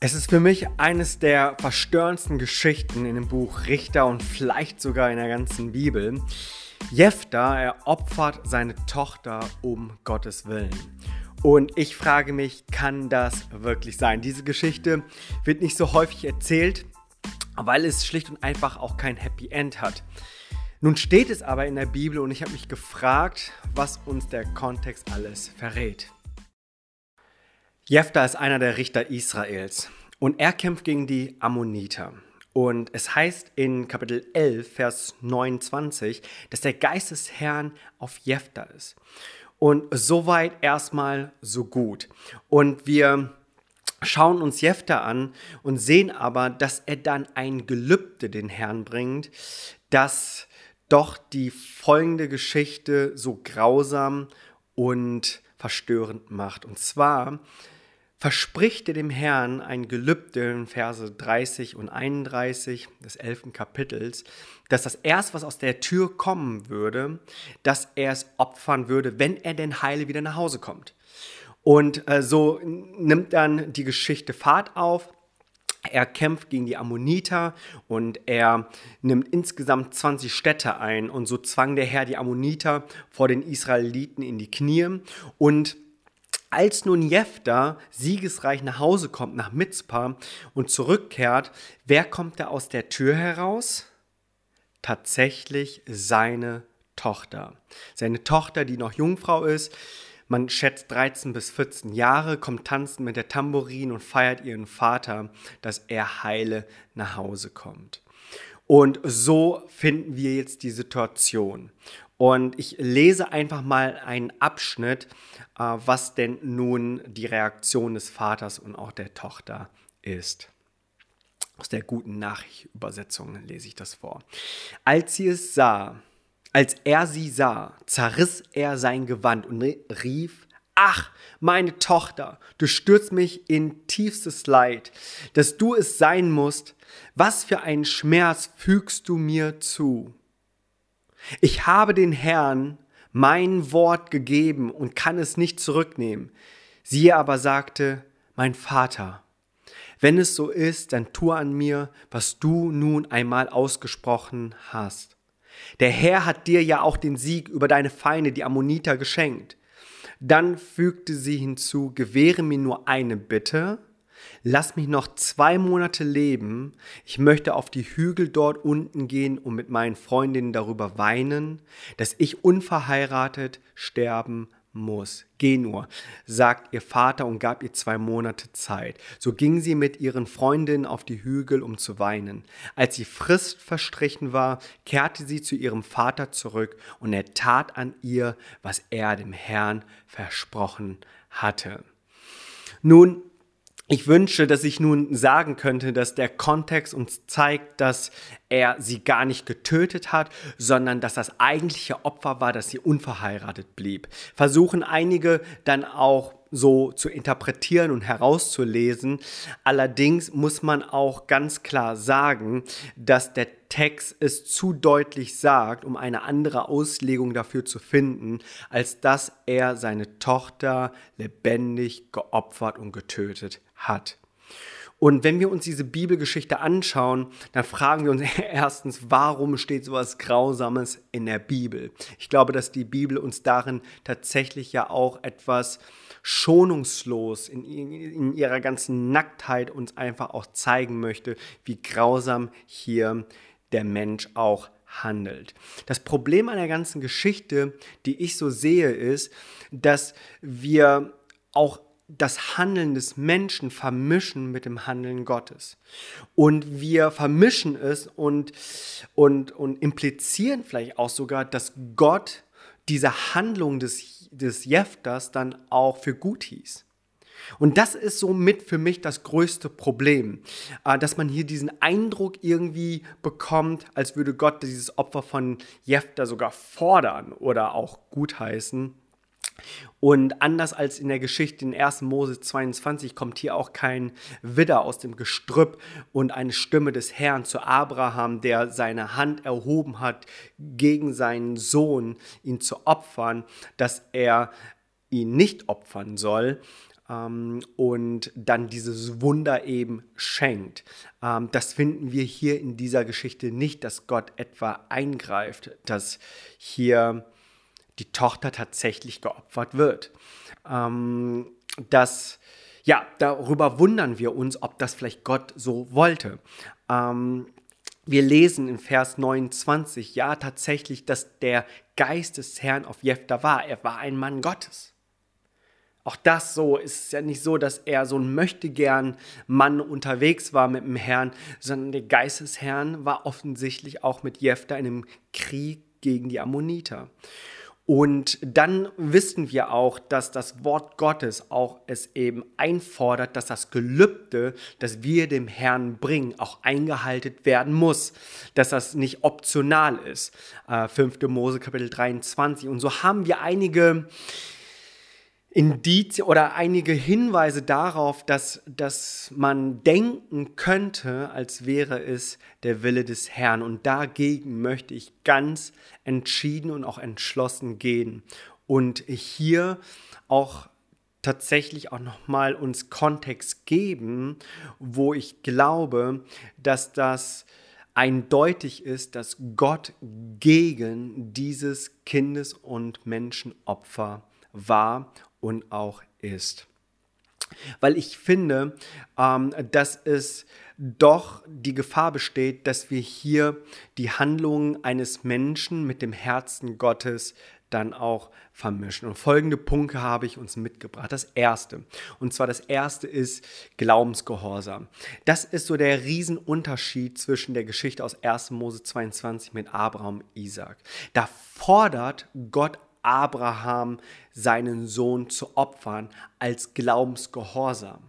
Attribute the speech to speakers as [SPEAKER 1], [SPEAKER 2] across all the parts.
[SPEAKER 1] Es ist für mich eines der verstörendsten Geschichten in dem Buch Richter und vielleicht sogar in der ganzen Bibel. Jephtha, er opfert seine Tochter um Gottes Willen. Und ich frage mich, kann das wirklich sein? Diese Geschichte wird nicht so häufig erzählt, weil es schlicht und einfach auch kein Happy End hat. Nun steht es aber in der Bibel und ich habe mich gefragt, was uns der Kontext alles verrät. Jephthah ist einer der Richter Israels und er kämpft gegen die Ammoniter. Und es heißt in Kapitel 11, Vers 29, dass der Geist des Herrn auf Jephthah ist. Und soweit erstmal so gut. Und wir schauen uns Jephthah an und sehen aber, dass er dann ein Gelübde den Herrn bringt, dass doch die folgende Geschichte so grausam und verstörend macht. Und zwar verspricht er dem Herrn ein Gelübde in Verse 30 und 31 des 11. Kapitels, dass das erst, was aus der Tür kommen würde, dass er es opfern würde, wenn er denn heile wieder nach Hause kommt. Und äh, so nimmt dann die Geschichte Fahrt auf. Er kämpft gegen die Ammoniter und er nimmt insgesamt 20 Städte ein und so zwang der Herr die Ammoniter vor den Israeliten in die Knie und als nun Jephthah siegesreich nach Hause kommt, nach Mitzpah und zurückkehrt, wer kommt da aus der Tür heraus? Tatsächlich seine Tochter. Seine Tochter, die noch Jungfrau ist, man schätzt 13 bis 14 Jahre, kommt tanzen mit der Tambourin und feiert ihren Vater, dass er heile nach Hause kommt. Und so finden wir jetzt die Situation. Und ich lese einfach mal einen Abschnitt, äh, was denn nun die Reaktion des Vaters und auch der Tochter ist. Aus der guten Nachricht-Übersetzung lese ich das vor. Als sie es sah, als er sie sah, zerriss er sein Gewand und rief, Ach, meine Tochter, du stürzt mich in tiefstes Leid, dass du es sein musst. Was für einen Schmerz fügst du mir zu? Ich habe den Herrn mein Wort gegeben und kann es nicht zurücknehmen. Sie aber sagte, mein Vater, wenn es so ist, dann tu an mir, was du nun einmal ausgesprochen hast. Der Herr hat dir ja auch den Sieg über deine Feinde, die Ammoniter, geschenkt. Dann fügte sie hinzu, gewähre mir nur eine Bitte, Lass mich noch zwei Monate leben. Ich möchte auf die Hügel dort unten gehen und mit meinen Freundinnen darüber weinen, dass ich unverheiratet sterben muss. Geh nur, sagt ihr Vater und gab ihr zwei Monate Zeit. So ging sie mit ihren Freundinnen auf die Hügel, um zu weinen. Als die Frist verstrichen war, kehrte sie zu ihrem Vater zurück und er tat an ihr, was er dem Herrn versprochen hatte. Nun, ich wünsche, dass ich nun sagen könnte, dass der Kontext uns zeigt, dass er sie gar nicht getötet hat, sondern dass das eigentliche Opfer war, dass sie unverheiratet blieb. Versuchen einige dann auch so zu interpretieren und herauszulesen. Allerdings muss man auch ganz klar sagen, dass der Text es zu deutlich sagt, um eine andere Auslegung dafür zu finden, als dass er seine Tochter lebendig geopfert und getötet hat. Und wenn wir uns diese Bibelgeschichte anschauen, dann fragen wir uns erstens, warum steht sowas Grausames in der Bibel? Ich glaube, dass die Bibel uns darin tatsächlich ja auch etwas schonungslos in, in ihrer ganzen Nacktheit uns einfach auch zeigen möchte, wie grausam hier der Mensch auch handelt. Das Problem an der ganzen Geschichte, die ich so sehe, ist, dass wir auch das Handeln des Menschen vermischen mit dem Handeln Gottes. Und wir vermischen es und, und, und implizieren vielleicht auch sogar, dass Gott diese Handlung des, des Jeftas dann auch für gut hieß. Und das ist somit für mich das größte Problem, äh, dass man hier diesen Eindruck irgendwie bekommt, als würde Gott dieses Opfer von Jefta sogar fordern oder auch gutheißen. Und anders als in der Geschichte in 1. Mose 22 kommt hier auch kein Widder aus dem Gestrüpp und eine Stimme des Herrn zu Abraham, der seine Hand erhoben hat gegen seinen Sohn, ihn zu opfern, dass er ihn nicht opfern soll, ähm, und dann dieses Wunder eben schenkt. Ähm, das finden wir hier in dieser Geschichte nicht, dass Gott etwa eingreift, dass hier die Tochter tatsächlich geopfert wird. Ähm, dass ja, darüber wundern wir uns, ob das vielleicht Gott so wollte. Ähm, wir lesen in Vers 29, ja tatsächlich, dass der Geist des Herrn auf Jephthah war. Er war ein Mann Gottes. Auch das so ist ja nicht so, dass er so ein möchtegern Mann unterwegs war mit dem Herrn, sondern der Geist des Herrn war offensichtlich auch mit Jephthah in einem Krieg gegen die Ammoniter. Und dann wissen wir auch, dass das Wort Gottes auch es eben einfordert, dass das Gelübde, das wir dem Herrn bringen, auch eingehalten werden muss. Dass das nicht optional ist. Äh, 5. Mose Kapitel 23. Und so haben wir einige Indizien oder einige Hinweise darauf, dass, dass man denken könnte, als wäre es der Wille des Herrn. Und dagegen möchte ich ganz entschieden und auch entschlossen gehen. Und hier auch tatsächlich auch nochmal uns Kontext geben, wo ich glaube, dass das eindeutig ist, dass Gott gegen dieses Kindes- und Menschenopfer war und auch ist. Weil ich finde, ähm, dass es doch die Gefahr besteht, dass wir hier die Handlungen eines Menschen mit dem Herzen Gottes dann auch vermischen. Und folgende Punkte habe ich uns mitgebracht. Das erste, und zwar das erste ist Glaubensgehorsam. Das ist so der Riesenunterschied zwischen der Geschichte aus 1. Mose 22 mit Abraham Isaac. Da fordert Gott Abraham seinen Sohn zu opfern als Glaubensgehorsam.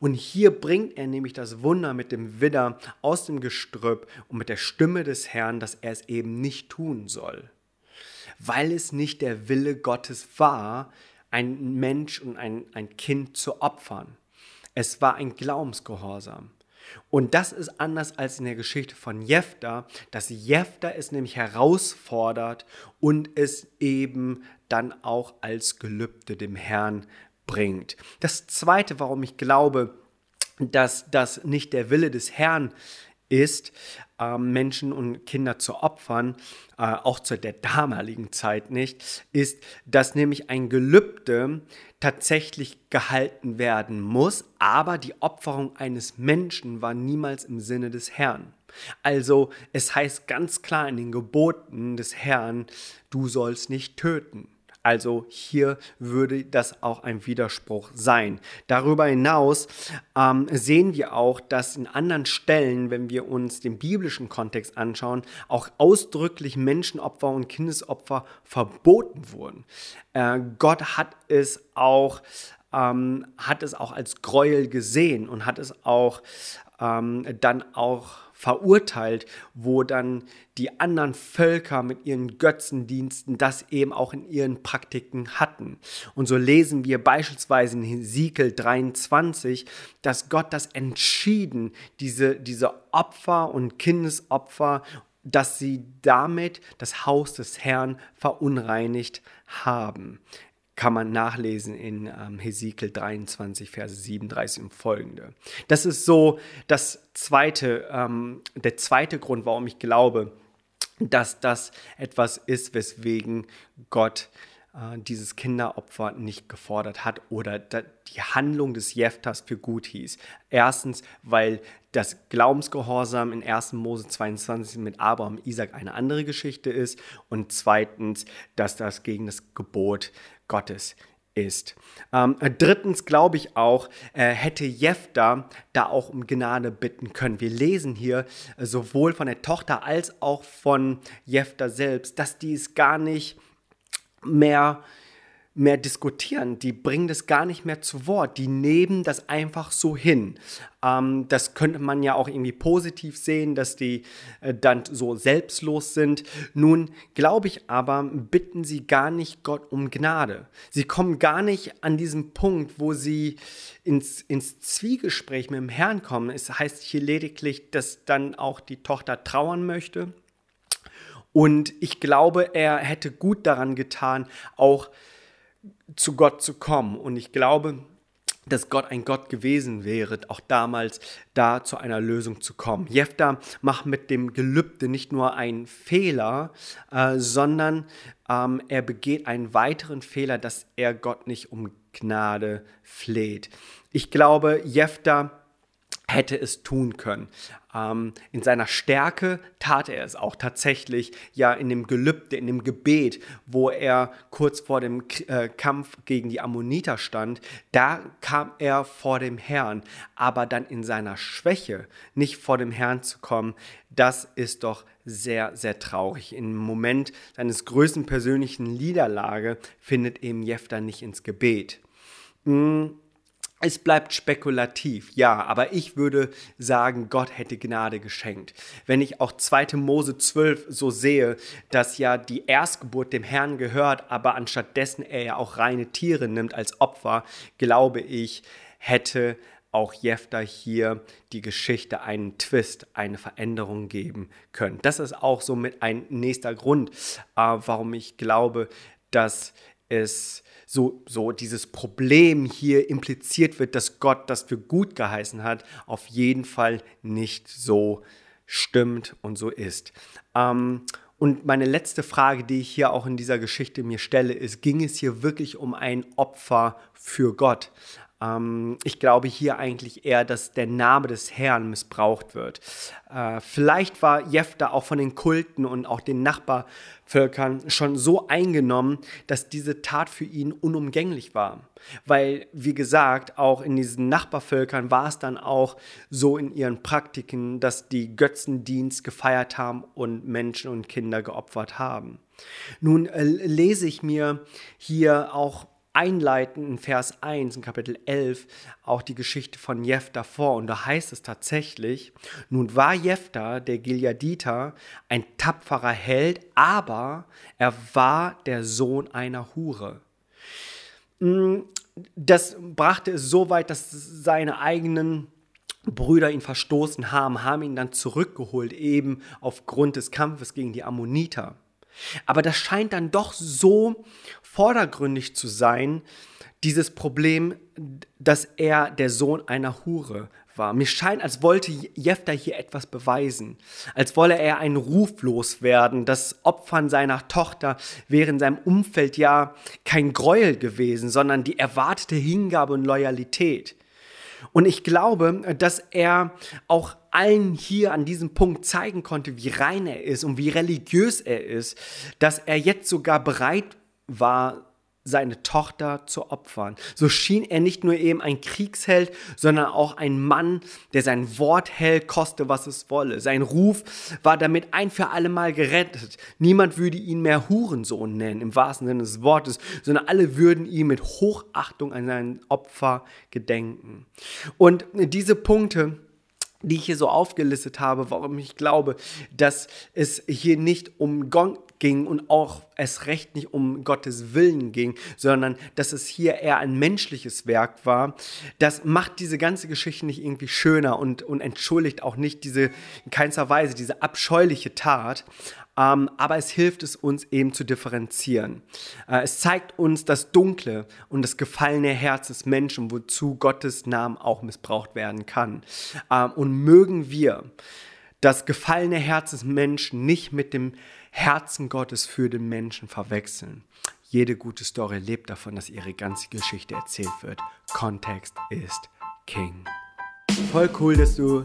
[SPEAKER 1] Und hier bringt er nämlich das Wunder mit dem Widder aus dem Gestrüpp und mit der Stimme des Herrn, dass er es eben nicht tun soll. Weil es nicht der Wille Gottes war, ein Mensch und ein, ein Kind zu opfern. Es war ein Glaubensgehorsam. Und das ist anders als in der Geschichte von Jephtha, dass Jephtha es nämlich herausfordert und es eben dann auch als Gelübde dem Herrn bringt. Das zweite, warum ich glaube, dass das nicht der Wille des Herrn ist, äh, Menschen und Kinder zu opfern, äh, auch zu der damaligen Zeit nicht, ist, dass nämlich ein Gelübde tatsächlich gehalten werden muss, aber die Opferung eines Menschen war niemals im Sinne des Herrn. Also es heißt ganz klar in den Geboten des Herrn, du sollst nicht töten. Also hier würde das auch ein Widerspruch sein. Darüber hinaus ähm, sehen wir auch, dass in anderen Stellen, wenn wir uns den biblischen Kontext anschauen, auch ausdrücklich Menschenopfer und Kindesopfer verboten wurden. Äh, Gott hat es auch ähm, hat es auch als Gräuel gesehen und hat es auch ähm, dann auch verurteilt, wo dann die anderen Völker mit ihren Götzendiensten das eben auch in ihren Praktiken hatten. Und so lesen wir beispielsweise in Hesekiel 23, dass Gott das entschieden, diese, diese Opfer und Kindesopfer dass sie damit das Haus des Herrn verunreinigt haben kann man nachlesen in ähm, Hesekiel 23, Verse 37 und folgende. Das ist so das zweite, ähm, der zweite Grund, warum ich glaube, dass das etwas ist, weswegen Gott äh, dieses Kinderopfer nicht gefordert hat oder die Handlung des Jeftas für gut hieß. Erstens, weil das Glaubensgehorsam in 1. Mose 22 mit Abraham Isaac eine andere Geschichte ist und zweitens, dass das gegen das Gebot Gottes ist. Ähm, drittens glaube ich auch, äh, hätte Jephtha da auch um Gnade bitten können. Wir lesen hier äh, sowohl von der Tochter als auch von Jephtha selbst, dass die es gar nicht mehr mehr diskutieren, die bringen das gar nicht mehr zu Wort, die nehmen das einfach so hin. Ähm, das könnte man ja auch irgendwie positiv sehen, dass die äh, dann so selbstlos sind. Nun glaube ich aber, bitten sie gar nicht Gott um Gnade. Sie kommen gar nicht an diesen Punkt, wo sie ins, ins Zwiegespräch mit dem Herrn kommen. Es heißt hier lediglich, dass dann auch die Tochter trauern möchte. Und ich glaube, er hätte gut daran getan, auch zu Gott zu kommen. Und ich glaube, dass Gott ein Gott gewesen wäre, auch damals da zu einer Lösung zu kommen. Jephtha macht mit dem Gelübde nicht nur einen Fehler, äh, sondern ähm, er begeht einen weiteren Fehler, dass er Gott nicht um Gnade fleht. Ich glaube, Jephtha hätte es tun können. Ähm, in seiner Stärke tat er es auch tatsächlich, ja in dem Gelübde, in dem Gebet, wo er kurz vor dem äh, Kampf gegen die Ammoniter stand, da kam er vor dem Herrn, aber dann in seiner Schwäche nicht vor dem Herrn zu kommen, das ist doch sehr, sehr traurig. Im Moment seines größten persönlichen Niederlage findet eben Jefter nicht ins Gebet. Hm es bleibt spekulativ, ja, aber ich würde sagen, Gott hätte Gnade geschenkt. Wenn ich auch 2. Mose 12 so sehe, dass ja die Erstgeburt dem Herrn gehört, aber anstattdessen er ja auch reine Tiere nimmt als Opfer, glaube ich, hätte auch Jefter hier die Geschichte einen Twist, eine Veränderung geben können. Das ist auch so mit ein nächster Grund, äh, warum ich glaube, dass es so, so dieses Problem hier impliziert wird, dass Gott das für gut geheißen hat, auf jeden Fall nicht so stimmt und so ist. Ähm, und meine letzte Frage, die ich hier auch in dieser Geschichte mir stelle, ist, ging es hier wirklich um ein Opfer für Gott? Ähm, ich glaube hier eigentlich eher, dass der Name des Herrn missbraucht wird. Äh, vielleicht war Jefta auch von den Kulten und auch den Nachbarvölkern schon so eingenommen, dass diese Tat für ihn unumgänglich war. Weil, wie gesagt, auch in diesen Nachbarvölkern war es dann auch so in ihren Praktiken, dass die Götzendienst gefeiert haben und Menschen und Kinder geopfert haben. Nun äh, lese ich mir hier auch einleiten in Vers 1 in Kapitel 11 auch die Geschichte von Jephtha vor und da heißt es tatsächlich, nun war Jephtha, der Gileaditer, ein tapferer Held, aber er war der Sohn einer Hure. Mm, das brachte es so weit, dass seine eigenen Brüder ihn verstoßen haben, haben ihn dann zurückgeholt, eben aufgrund des Kampfes gegen die Ammoniter. Aber das scheint dann doch so vordergründig zu sein, dieses Problem, dass er der Sohn einer Hure war. Mir scheint, als wollte Jefter hier etwas beweisen, als wolle er einen Ruf loswerden. Das Opfern seiner Tochter wäre in seinem Umfeld ja kein Gräuel gewesen, sondern die erwartete Hingabe und Loyalität. Und ich glaube, dass er auch allen hier an diesem Punkt zeigen konnte, wie rein er ist und wie religiös er ist, dass er jetzt sogar bereit war, seine Tochter zu opfern. So schien er nicht nur eben ein Kriegsheld, sondern auch ein Mann, der sein Wort hält, koste was es wolle. Sein Ruf war damit ein für alle Mal gerettet. Niemand würde ihn mehr Hurensohn nennen, im wahrsten Sinne des Wortes, sondern alle würden ihm mit Hochachtung an sein Opfer gedenken. Und diese Punkte, die ich hier so aufgelistet habe, warum ich glaube, dass es hier nicht um Gong ging und auch es recht nicht um Gottes Willen ging, sondern dass es hier eher ein menschliches Werk war, das macht diese ganze Geschichte nicht irgendwie schöner und, und entschuldigt auch nicht diese, in keinster Weise, diese abscheuliche Tat. Ähm, aber es hilft es uns eben zu differenzieren. Äh, es zeigt uns das dunkle und das gefallene Herz des Menschen, wozu Gottes Namen auch missbraucht werden kann. Ähm, und mögen wir das gefallene Herz des Menschen nicht mit dem Herzen Gottes für den Menschen verwechseln. Jede gute Story lebt davon, dass ihre ganze Geschichte erzählt wird. Kontext ist King. Voll cool, dass du